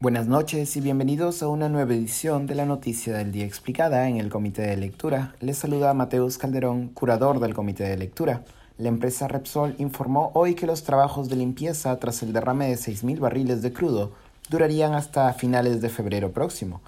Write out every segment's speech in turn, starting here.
Buenas noches y bienvenidos a una nueva edición de la Noticia del Día Explicada en el Comité de Lectura. Les saluda Mateus Calderón, curador del Comité de Lectura. La empresa Repsol informó hoy que los trabajos de limpieza tras el derrame de 6.000 barriles de crudo durarían hasta finales de febrero próximo.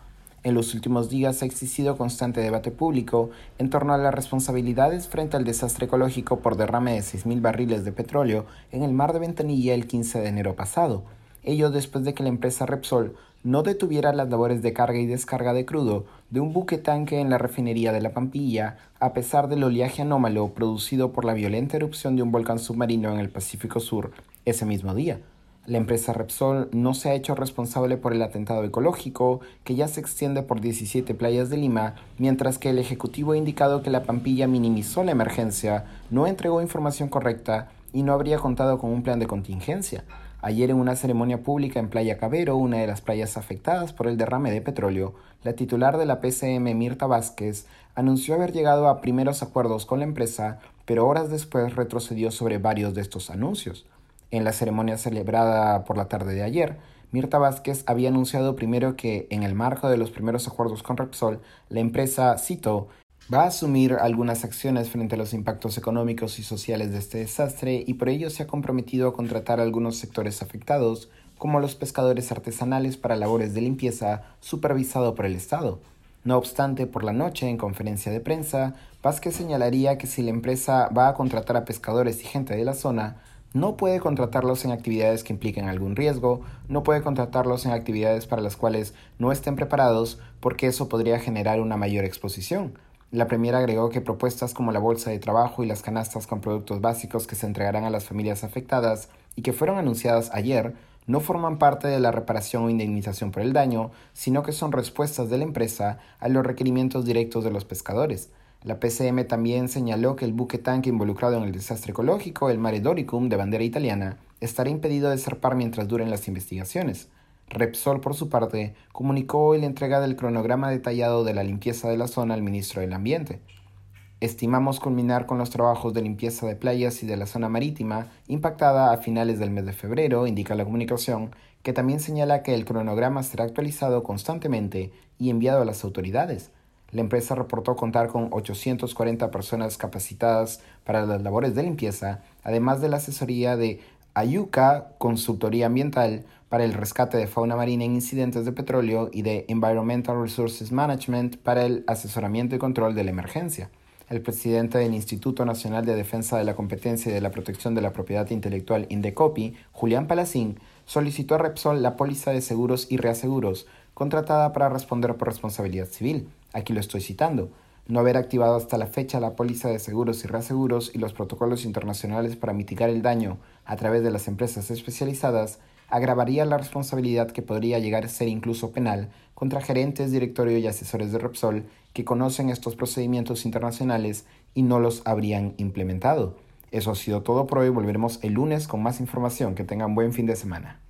En los últimos días ha existido constante debate público en torno a las responsabilidades frente al desastre ecológico por derrame de 6.000 barriles de petróleo en el mar de Ventanilla el 15 de enero pasado ello después de que la empresa Repsol no detuviera las labores de carga y descarga de crudo de un buque tanque en la refinería de La Pampilla, a pesar del oleaje anómalo producido por la violenta erupción de un volcán submarino en el Pacífico Sur ese mismo día. La empresa Repsol no se ha hecho responsable por el atentado ecológico, que ya se extiende por 17 playas de Lima, mientras que el Ejecutivo ha indicado que la Pampilla minimizó la emergencia, no entregó información correcta y no habría contado con un plan de contingencia. Ayer en una ceremonia pública en Playa Cabero, una de las playas afectadas por el derrame de petróleo, la titular de la PCM, Mirta Vázquez, anunció haber llegado a primeros acuerdos con la empresa, pero horas después retrocedió sobre varios de estos anuncios. En la ceremonia celebrada por la tarde de ayer, Mirta Vázquez había anunciado primero que, en el marco de los primeros acuerdos con Repsol, la empresa, cito, va a asumir algunas acciones frente a los impactos económicos y sociales de este desastre y por ello se ha comprometido a contratar algunos sectores afectados, como los pescadores artesanales para labores de limpieza supervisado por el Estado. No obstante, por la noche, en conferencia de prensa, Vázquez señalaría que si la empresa va a contratar a pescadores y gente de la zona, no puede contratarlos en actividades que impliquen algún riesgo, no puede contratarlos en actividades para las cuales no estén preparados, porque eso podría generar una mayor exposición. La Premier agregó que propuestas como la bolsa de trabajo y las canastas con productos básicos que se entregarán a las familias afectadas y que fueron anunciadas ayer no forman parte de la reparación o indemnización por el daño, sino que son respuestas de la empresa a los requerimientos directos de los pescadores. La PCM también señaló que el buque tanque involucrado en el desastre ecológico, el Mare Doricum de bandera italiana, estará impedido de zarpar mientras duren las investigaciones. Repsol, por su parte, comunicó hoy la entrega del cronograma detallado de la limpieza de la zona al ministro del Ambiente. Estimamos culminar con los trabajos de limpieza de playas y de la zona marítima impactada a finales del mes de febrero, indica la comunicación, que también señala que el cronograma será actualizado constantemente y enviado a las autoridades. La empresa reportó contar con 840 personas capacitadas para las labores de limpieza, además de la asesoría de Ayuca Consultoría Ambiental para el rescate de fauna marina en incidentes de petróleo y de Environmental Resources Management para el asesoramiento y control de la emergencia. El presidente del Instituto Nacional de Defensa de la Competencia y de la Protección de la Propiedad Intelectual Indecopi, Julián Palacín, solicitó a Repsol la póliza de seguros y reaseguros contratada para responder por responsabilidad civil. Aquí lo estoy citando no haber activado hasta la fecha la póliza de seguros y reaseguros y los protocolos internacionales para mitigar el daño a través de las empresas especializadas agravaría la responsabilidad que podría llegar a ser incluso penal contra gerentes, directorio y asesores de Repsol que conocen estos procedimientos internacionales y no los habrían implementado. Eso ha sido todo por hoy. Volveremos el lunes con más información. Que tengan buen fin de semana.